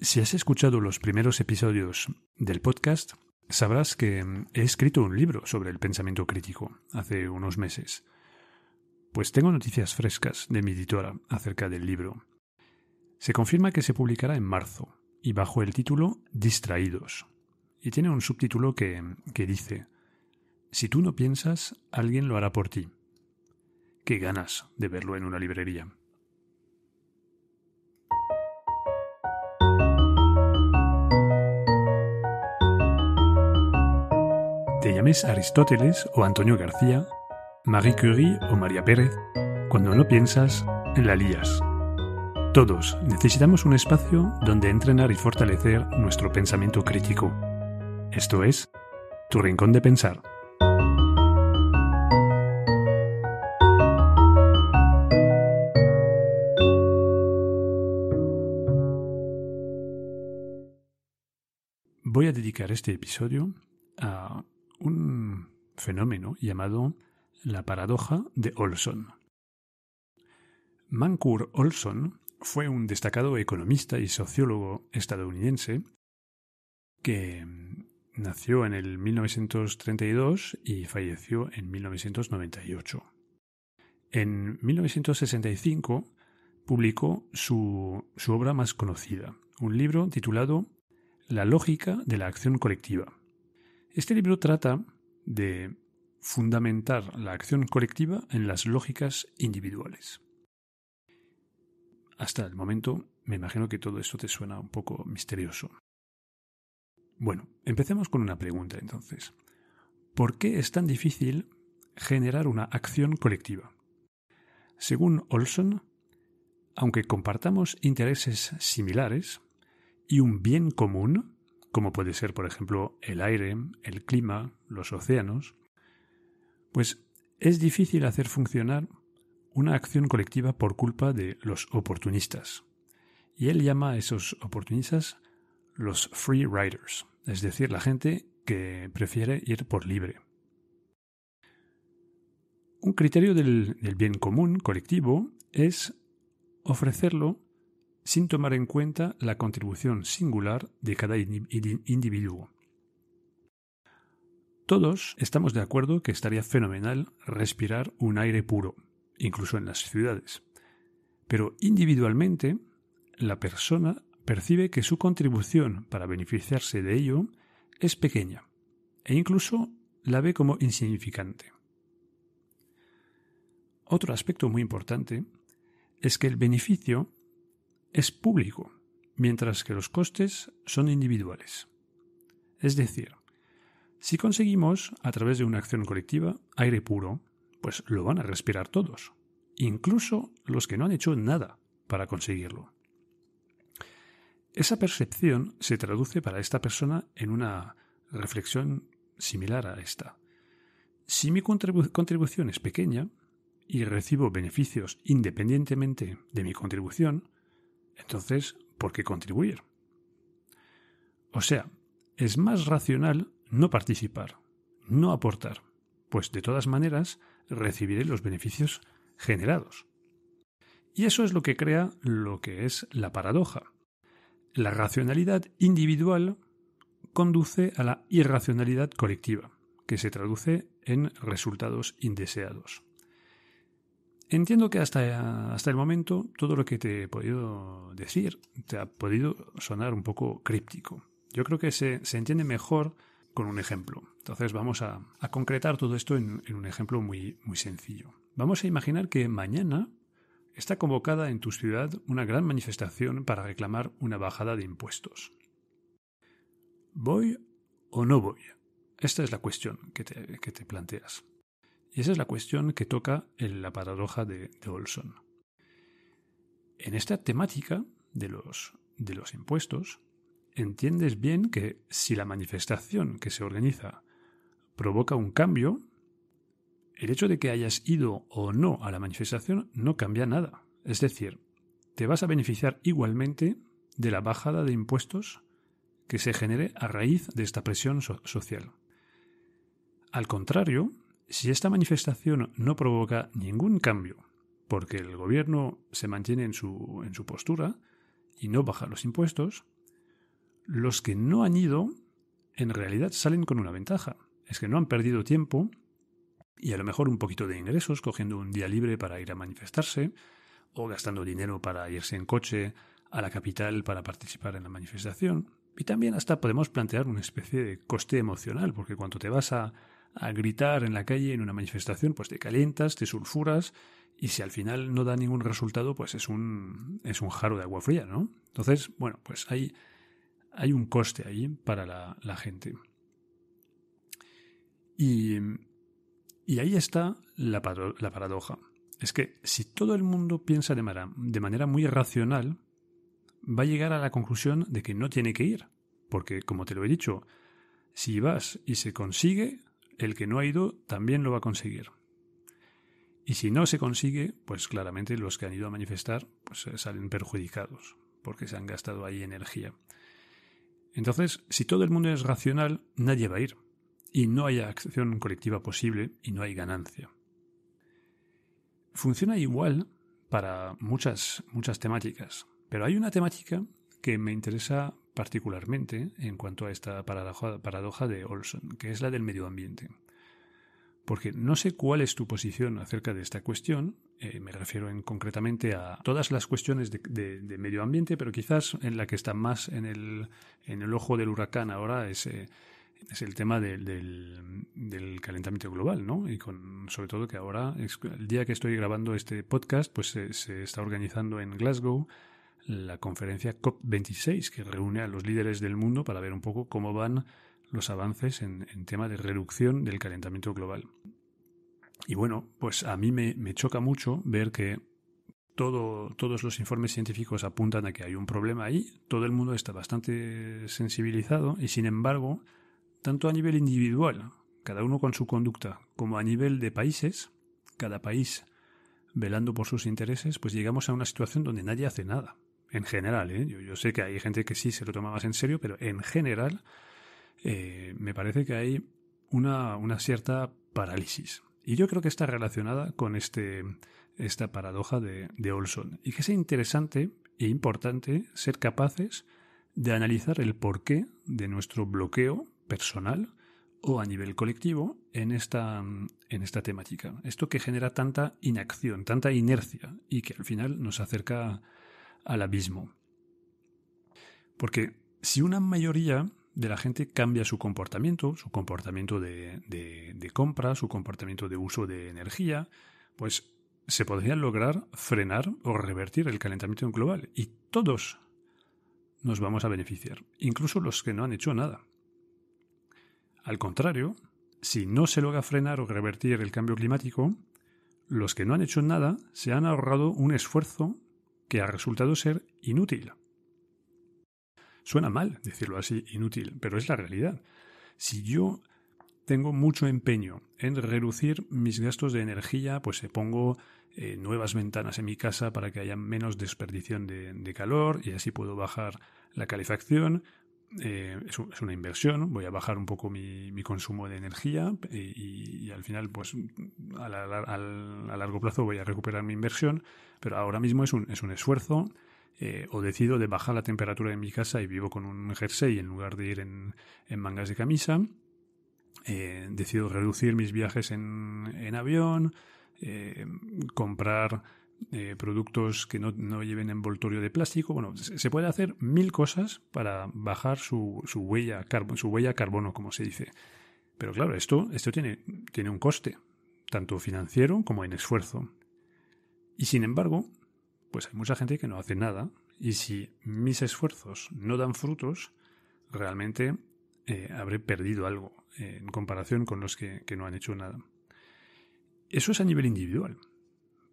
Si has escuchado los primeros episodios del podcast, sabrás que he escrito un libro sobre el pensamiento crítico hace unos meses. Pues tengo noticias frescas de mi editora acerca del libro. Se confirma que se publicará en marzo y bajo el título Distraídos. Y tiene un subtítulo que, que dice, Si tú no piensas, alguien lo hará por ti. Qué ganas de verlo en una librería. Te llames Aristóteles o Antonio García, Marie Curie o María Pérez, cuando no piensas, la lías. Todos necesitamos un espacio donde entrenar y fortalecer nuestro pensamiento crítico. Esto es, tu rincón de pensar. Voy a dedicar este episodio a fenómeno llamado la paradoja de Olson. Mancur Olson fue un destacado economista y sociólogo estadounidense que nació en el 1932 y falleció en 1998. En 1965 publicó su, su obra más conocida, un libro titulado La lógica de la acción colectiva. Este libro trata de fundamentar la acción colectiva en las lógicas individuales. Hasta el momento me imagino que todo esto te suena un poco misterioso. Bueno, empecemos con una pregunta entonces. ¿Por qué es tan difícil generar una acción colectiva? Según Olson, aunque compartamos intereses similares y un bien común, como puede ser, por ejemplo, el aire, el clima, los océanos, pues es difícil hacer funcionar una acción colectiva por culpa de los oportunistas. Y él llama a esos oportunistas los free riders, es decir, la gente que prefiere ir por libre. Un criterio del, del bien común colectivo es ofrecerlo sin tomar en cuenta la contribución singular de cada individuo. Todos estamos de acuerdo que estaría fenomenal respirar un aire puro, incluso en las ciudades. Pero individualmente, la persona percibe que su contribución para beneficiarse de ello es pequeña e incluso la ve como insignificante. Otro aspecto muy importante es que el beneficio es público, mientras que los costes son individuales. Es decir, si conseguimos, a través de una acción colectiva, aire puro, pues lo van a respirar todos, incluso los que no han hecho nada para conseguirlo. Esa percepción se traduce para esta persona en una reflexión similar a esta. Si mi contribución es pequeña y recibo beneficios independientemente de mi contribución, entonces, ¿por qué contribuir? O sea, es más racional no participar, no aportar, pues de todas maneras recibiré los beneficios generados. Y eso es lo que crea lo que es la paradoja. La racionalidad individual conduce a la irracionalidad colectiva, que se traduce en resultados indeseados. Entiendo que hasta, hasta el momento todo lo que te he podido decir te ha podido sonar un poco críptico. Yo creo que se, entiende mejor con un ejemplo. Entonces vamos a, concretar todo esto en, en, un ejemplo muy, muy sencillo. Vamos a imaginar que mañana está convocada en tu ciudad una gran manifestación para reclamar una bajada de impuestos. ¿Voy o no voy? Esta es la cuestión que te, que te planteas. Y esa es la cuestión que toca en la paradoja de, Olson. En esta temática de los, de los impuestos, entiendes bien que si la manifestación que se organiza provoca un cambio, el hecho de que hayas ido o no a la manifestación no cambia nada. Es decir, te vas a beneficiar igualmente de la bajada de impuestos que se genere a raíz de esta presión social. Al contrario, si esta manifestación no provoca ningún cambio, porque el gobierno se mantiene en su, en su postura y no baja los impuestos, los que no han ido en realidad salen con una ventaja. Es que no han perdido tiempo y a lo mejor un poquito de ingresos cogiendo un día libre para ir a manifestarse o gastando dinero para irse en coche a la capital para participar en la manifestación. Y también hasta podemos plantear una especie de coste emocional, porque cuando te vas a, a gritar en la calle en una manifestación, pues te calientas, te sulfuras y si al final no da ningún resultado, pues es un, es un jarro de agua fría, ¿no? Entonces, bueno, pues hay, hay un coste ahí para la, la gente. Y, y, ahí está la, la, paradoja. Es que si todo el mundo piensa de manera, de manera muy racional, va a llegar a la conclusión de que no tiene que ir. Porque, como te lo he dicho, si vas y se consigue, el que no ha ido también lo va a conseguir. Y si no se consigue, pues claramente los que han ido a manifestar pues eh, salen perjudicados, porque se han gastado ahí energía. Entonces, si todo el mundo es racional, nadie va a ir. Y no hay acción colectiva posible y no hay ganancia. Funciona igual para muchas, muchas temáticas. Pero hay una temática que me interesa particularmente en cuanto a esta paradoja, de Olson, que es la del medio ambiente. Porque no sé cuál es tu posición acerca de esta cuestión, eh, me refiero en, concretamente a todas las cuestiones de, medio ambiente, pero quizás en la que está más en el, en el ojo del huracán ahora es, eh, es el tema del, del, calentamiento global, ¿no? Y sobre todo que ahora, el día que estoy grabando este podcast, pues se está organizando en Glasgow la conferencia COP26, que reúne a los líderes del mundo para ver un poco cómo van los avances en, tema de reducción del calentamiento global. Y bueno, pues a mí me, choca mucho ver que todo, todos los informes científicos apuntan a que hay un problema ahí, todo el mundo está bastante sensibilizado y sin embargo, tanto a nivel individual, cada uno con su conducta, como a nivel de países, cada país velando por sus intereses, pues llegamos a una situación donde nadie hace nada en general. ¿eh? Yo, sé que hay gente que sí se lo toma más en serio, pero en general eh, me parece que hay una, una, cierta parálisis. Y yo creo que está relacionada con este, esta paradoja de, de Olson. Y que es interesante e importante ser capaces de analizar el porqué de nuestro bloqueo personal o a nivel colectivo en esta, en esta temática. Esto que genera tanta inacción, tanta inercia y que al final nos acerca al abismo. Porque si una mayoría de la gente cambia su comportamiento, su comportamiento de, de, compra, su comportamiento de uso de energía, pues se podría lograr frenar o revertir el calentamiento global y todos nos vamos a beneficiar, incluso los que no han hecho nada. Al contrario, si no se logra frenar o revertir el cambio climático, los que no han hecho nada se han ahorrado un esfuerzo que ha resultado ser inútil. Suena mal decirlo así, inútil, pero es la realidad. Si yo tengo mucho empeño en reducir mis gastos de energía, pues pongo eh, nuevas ventanas en mi casa para que haya menos desperdición de, calor y así puedo bajar la calefacción. Eh, es, una inversión, voy a bajar un poco mi, consumo de energía y, al final, pues a, largo plazo voy a recuperar mi inversión, pero ahora mismo es un, es un esfuerzo. Eh, o decido de bajar la temperatura de mi casa y vivo con un jersey en lugar de ir en, mangas de camisa. Eh, decido reducir mis viajes en avión, comprar eh, productos que no, lleven envoltorio de plástico. Bueno, se puede hacer mil cosas para bajar su, su, huella, su huella carbono, como se dice. Pero claro, esto, esto tiene, tiene un coste, tanto financiero como en esfuerzo. Y sin embargo, pues hay mucha gente que no hace nada. Y si mis esfuerzos no dan frutos, realmente eh, habré perdido algo eh, en comparación con los que no han hecho nada. Eso es a nivel individual.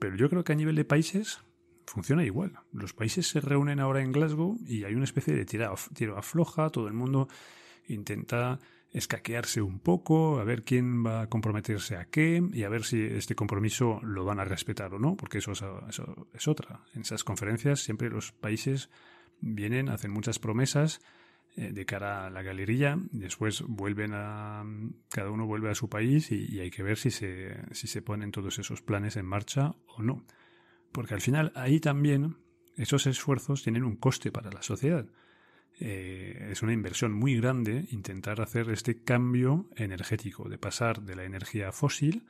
Pero yo creo que a nivel de países funciona igual. Los países se reúnen ahora en Glasgow y hay una especie de tiro, afloja, todo el mundo intenta escaquearse un poco, a ver quién va a comprometerse a qué y a ver si este compromiso lo van a respetar o no, porque eso es, eso es otra. En esas conferencias siempre los países vienen, hacen muchas promesas eh, de cara a la galería. Después vuelven a. Cada uno vuelve a su país y, hay que ver si se, si se ponen todos esos planes en marcha o no. Porque al final ahí también esos esfuerzos tienen un coste para la sociedad. eh, es una inversión muy grande intentar hacer este cambio energético, de pasar de la energía fósil,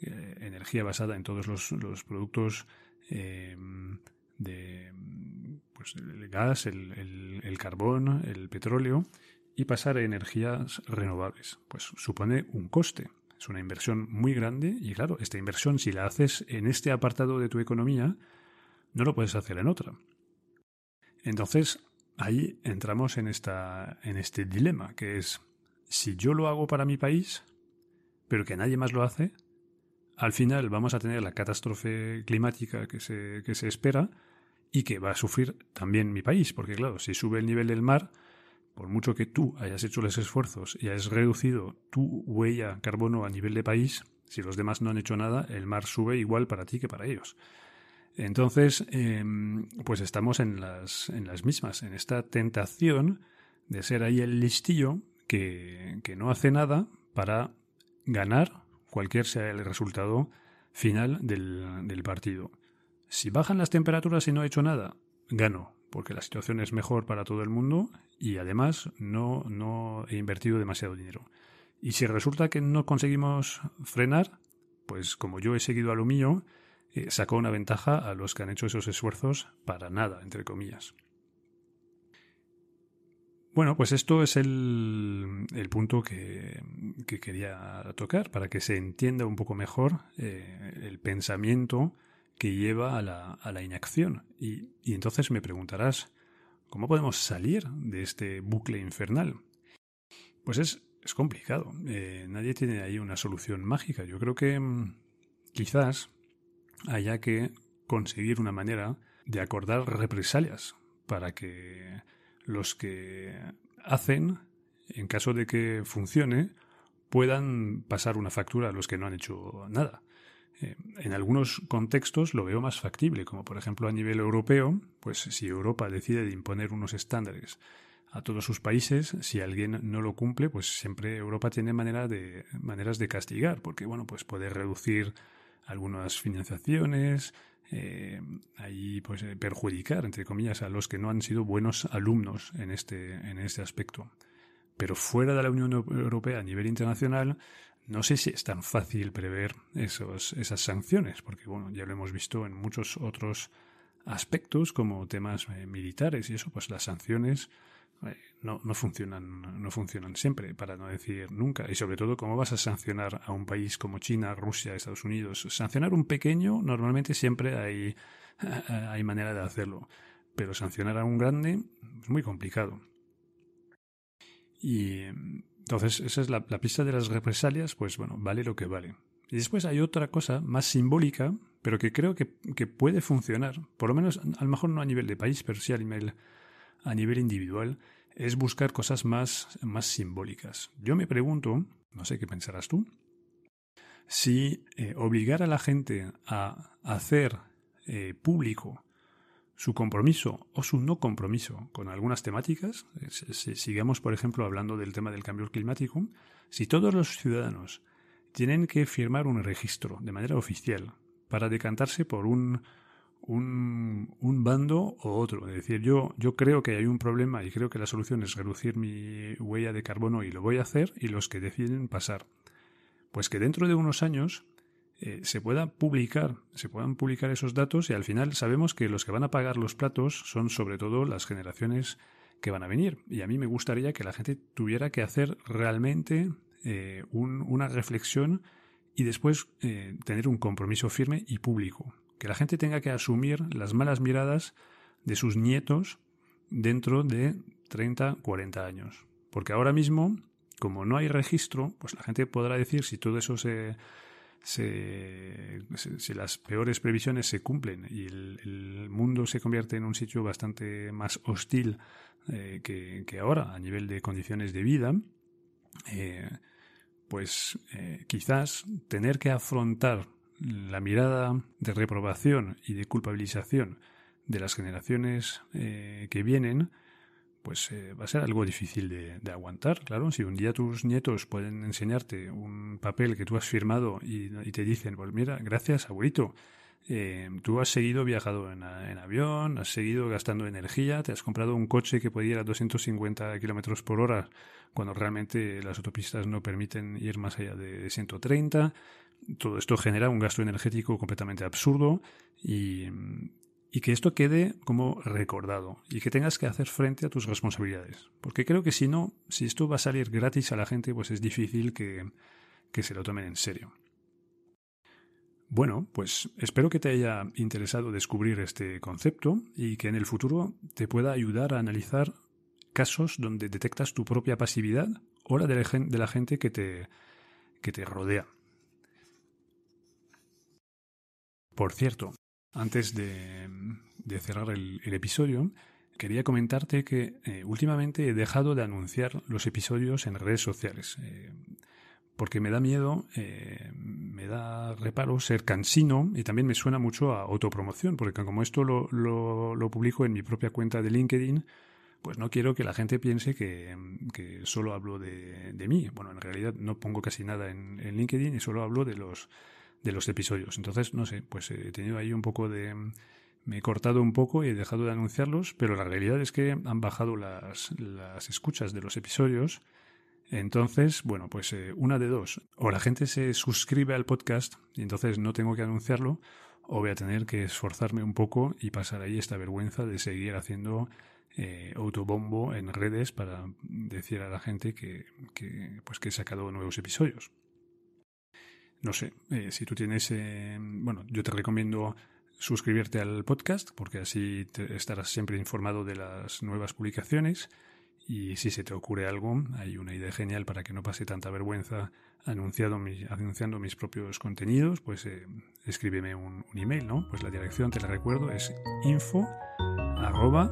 eh, energía basada en todos los, productos eh, de pues, el gas, el, el, carbón, el petróleo, y pasar a energías renovables. Pues supone un coste. Es una inversión muy grande y claro, esta inversión si la haces en este apartado de tu economía, no lo puedes hacer en otra. Entonces, ahí entramos en, esta, en este dilema, que es, si yo lo hago para mi país, pero que nadie más lo hace, al final vamos a tener la catástrofe climática que se, que se espera y que va a sufrir también mi país, porque claro, si sube el nivel del mar, por mucho que tú hayas hecho los esfuerzos y hayas reducido tu huella carbono a nivel de país, si los demás no han hecho nada, el mar sube igual para ti que para ellos. Entonces, em, pues estamos en las, en las mismas, en esta tentación de ser ahí el listillo que, que no hace nada para ganar cualquier sea el resultado final del, del partido. Si bajan las temperaturas y no he hecho nada, gano, porque la situación es mejor para todo el mundo y además no, no he invertido demasiado dinero. Y si resulta que no conseguimos frenar, pues como yo he seguido a lo mío, eh, sacó una ventaja a los que han hecho esos esfuerzos para nada, entre comillas. Bueno, pues esto es el, punto que, quería tocar para que se entienda un poco mejor eh, el pensamiento que lleva a la, inacción. Y, entonces me preguntarás, ¿cómo podemos salir de este bucle infernal? Pues es, complicado. Eh, nadie tiene ahí una solución mágica. Yo creo que mm, quizás haya que conseguir una manera de acordar represalias para que los que hacen, en caso de que funcione, puedan pasar una factura a los que no han hecho nada. Eh, en algunos contextos lo veo más factible, como por ejemplo a nivel europeo, pues si Europa decide de imponer unos estándares a todos sus países, si alguien no lo cumple, pues siempre Europa tiene manera de, maneras de castigar, porque bueno, pues puede reducir algunas financiaciones, eh, ahí pues eh, perjudicar, entre comillas, a los que no han sido buenos alumnos en este, en este aspecto. Pero fuera de la Unión Europea a nivel internacional, no sé si es tan fácil prever esos, esas sanciones, porque bueno, ya lo hemos visto en muchos otros aspectos como temas eh, militares y eso, pues las sanciones eh, no, no, funcionan, no funcionan siempre, para no decir nunca. Y sobre todo, ¿cómo vas a sancionar a un país como China, Rusia, Estados Unidos? Sancionar un pequeño, normalmente siempre hay, hay manera de hacerlo. Pero sancionar a un grande es muy complicado. Y entonces, esa es la, pista de las represalias, pues bueno, vale lo que vale. Y después hay otra cosa más simbólica, pero que creo que, que puede funcionar, por lo menos a lo mejor no a nivel de país, pero sí a nivel a nivel individual es buscar cosas más, más simbólicas. Yo me pregunto, no sé qué pensarás tú, si eh, obligar a la gente a hacer eh, público su compromiso o su no compromiso con algunas temáticas, si sigamos por ejemplo hablando del tema del cambio climático, si todos los ciudadanos tienen que firmar un registro de manera oficial para decantarse por un un, un, bando o otro. Es decir, yo, yo creo que hay un problema y creo que la solución es reducir mi huella de carbono y lo voy a hacer y los que deciden pasar. Pues que dentro de unos años eh, se pueda publicar, se puedan publicar esos datos y al final sabemos que los que van a pagar los platos son sobre todo las generaciones que van a venir. Y a mí me gustaría que la gente tuviera que hacer realmente eh, una reflexión y después eh, tener un compromiso firme y público que la gente tenga que asumir las malas miradas de sus nietos dentro de 30, 40 años. Porque ahora mismo, como no hay registro, pues la gente podrá decir si todo eso se, si las peores previsiones se cumplen y el, mundo se convierte en un sitio bastante más hostil eh, que, ahora a nivel de condiciones de vida, eh, pues eh, quizás tener que afrontar la mirada de reprobación y de culpabilización de las generaciones que vienen, pues eh, va a ser algo difícil de, aguantar. Claro, si un día tus nietos pueden enseñarte un papel que tú has firmado y, te dicen, pues mira, gracias, abuelito, eh, tú has seguido viajando en, avión, has seguido gastando energía, te has comprado un coche que puede ir a 250 kilómetros por hora cuando realmente las autopistas no permiten ir más allá de 130. Todo esto genera un gasto energético completamente absurdo y, y que esto quede como recordado y que tengas que hacer frente a tus responsabilidades. Porque creo que si no, si esto va a salir gratis a la gente, pues es difícil que, que se lo tomen en serio. Bueno, pues espero que te haya interesado descubrir este concepto y que en el futuro te pueda ayudar a analizar casos donde detectas tu propia pasividad o la de la gente que te, que te rodea. Por cierto, antes de, cerrar el, episodio, quería comentarte que eh, últimamente he dejado de anunciar los episodios en redes sociales. Eh, porque me da miedo, eh, me da reparo ser cansino y también me suena mucho a autopromoción, porque como esto lo, lo, publico en mi propia cuenta de LinkedIn, pues no quiero que la gente piense que, solo hablo de, mí. Bueno, en realidad no pongo casi nada en, LinkedIn y solo hablo de los, de los episodios. Entonces, no sé, pues he tenido ahí un poco de... Me he cortado un poco y he dejado de anunciarlos, pero la realidad es que han bajado las, las escuchas de los episodios entonces, bueno, pues eh, una de dos. O la gente se suscribe al podcast y entonces no tengo que anunciarlo, o voy a tener que esforzarme un poco y pasar ahí esta vergüenza de seguir haciendo eh, autobombo en redes para decir a la gente que, pues que he sacado nuevos episodios. No sé, eh, si tú tienes, bueno, yo te recomiendo suscribirte al podcast porque así estarás siempre informado de las nuevas publicaciones. Y si se te ocurre algo, hay una idea genial para que no pase tanta vergüenza anunciando, mis propios contenidos, pues eh, escríbeme un, un, email, ¿no? Pues la dirección, te la recuerdo, es info arroba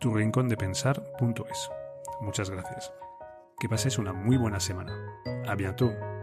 tu rincón de pensar punto es. Muchas gracias. Que pases una muy buena semana. A bientôt.